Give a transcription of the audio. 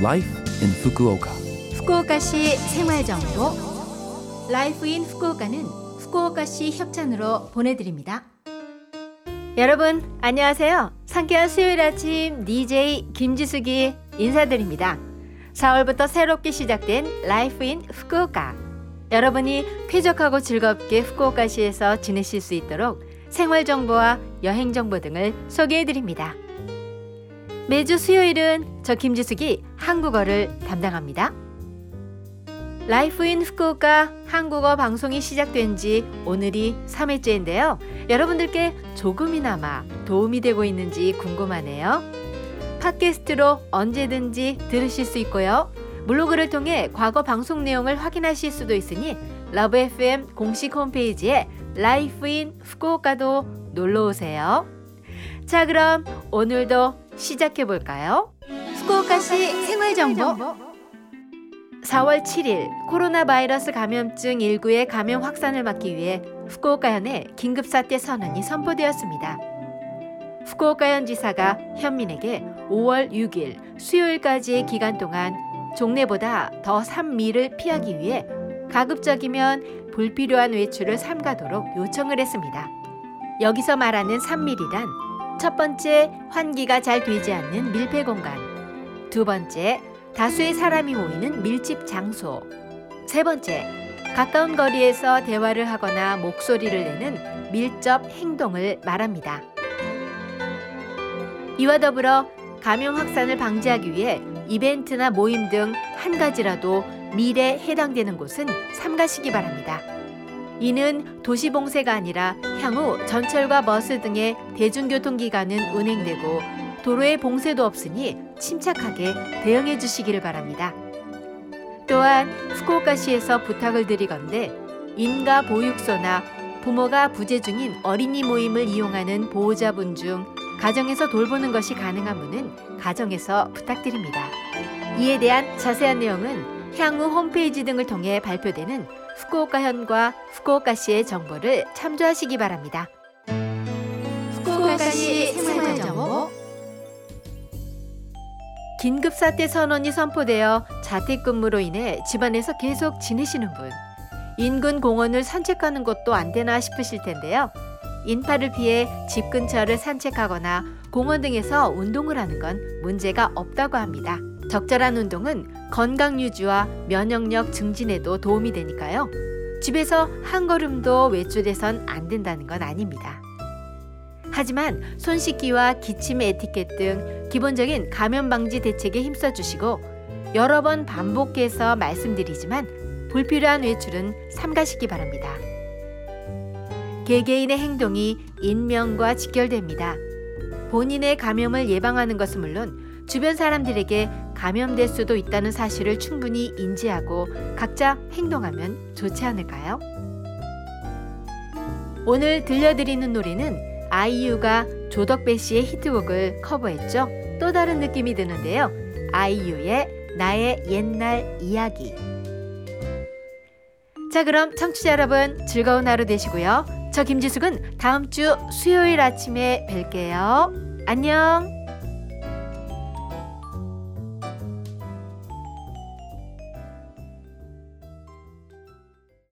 Life in Fukuoka. 후쿠오카시 생활정보 Life in Fukuoka는 후쿠오카시 협찬으로 보내드립니다. 여러분 안녕하세요. 상쾌한 수요일 아침 DJ 김지숙이 인사드립니다. 4월부터 새롭게 시작된 Life in Fukuoka 여러분이 쾌적하고 즐겁게 후쿠오카시에서 지내실 수 있도록 생활 정보와 여행 정보 등을 소개해 드립니다. 매주 수요일은 저 김지숙이 한국어를 담당합니다. Life in Fukuoka 한국어 방송이 시작된 지 오늘이 3회째인데요. 여러분들께 조금이나마 도움이 되고 있는지 궁금하네요. 팟캐스트로 언제든지 들으실 수 있고요. 블로그를 통해 과거 방송 내용을 확인하실 수도 있으니 LOVE FM 공식 홈페이지에 Life in Fukuoka도 놀러 오세요. 자, 그럼 오늘도 시작해 볼까요? 후쿠오카시 생활 정보 4월 7일 코로나 바이러스 감염증 19의 감염 확산을 막기 위해 후쿠오카현에 긴급사태 선언이 선포되었습니다. 후쿠오카현 지사가 현민에게 5월 6일 수요일까지의 기간 동안 종래보다 더 산미를 피하기 위해 가급적이면 불필요한 외출을 삼가도록 요청을 했습니다. 여기서 말하는 산밀이란 첫 번째 환기가 잘 되지 않는 밀폐 공간, 두 번째 다수의 사람이 모이는 밀집 장소. 세 번째, 가까운 거리에서 대화를 하거나 목소리를 내는 밀접 행동을 말합니다. 이와 더불어 감염 확산을 방지하기 위해 이벤트나 모임 등 한 가지라도 밀에 해당되는 곳은 삼가시기 바랍니다. 이는 도시 봉쇄가 아니라 향후 전철과 버스 등의 대중교통기관은 운행되고 도로에 봉쇄도 없으니 침착하게 대응해 주시기를 바랍니다. 또한 후쿠오카시에서 부탁을 드리건대 인가 보육소나 부모가 부재 중인 어린이 모임을 이용하는 보호자분 중 가정에서 돌보는 것이 가능한 분은 가정에서 부탁드립니다. 이에 대한 자세한 내용은 향후 홈페이지 등을 통해 발표되는 후쿠오카현과 후쿠오카시의 정보를 참조하시기 바랍니다. 후쿠오카시 생활정보 긴급사태 선언이 선포되어 자택근무로 인해 집안에서 계속 지내시는 분, 인근 공원을 산책하는 것도 안 되나 싶으실 텐데요. 인파를 피해 집 근처를 산책하거나 공원 등에서 운동을 하는 건 문제가 없다고 합니다. 적절한 운동은 건강 유지와 면역력 증진에도 도움이 되니까요. 집에서 한 걸음도 외출해선 안 된다는 건 아닙니다. 하지만 손 씻기와 기침 에티켓 등 기본적인 감염 방지 대책에 힘써 주시고 여러 번 반복해서 말씀드리지만 불필요한 외출은 삼가시기 바랍니다. 개개인의 행동이 인명과 직결됩니다. 본인의 감염을 예방하는 것은 물론 주변 사람들에게 감염될 수도 있다는 사실을 충분히 인지하고 각자 행동하면 좋지 않을까요? 오늘 들려드리는 노래는 아이유가 조덕배 씨의 히트곡을 커버했죠. 또 다른 느낌이 드는데요. 아이유의 나의 옛날 이야기. 자, 그럼 청취자 여러분 즐거운 하루 되시고요. 저 김지숙은 다음 주 수요일 아침에 뵐게요. 안녕.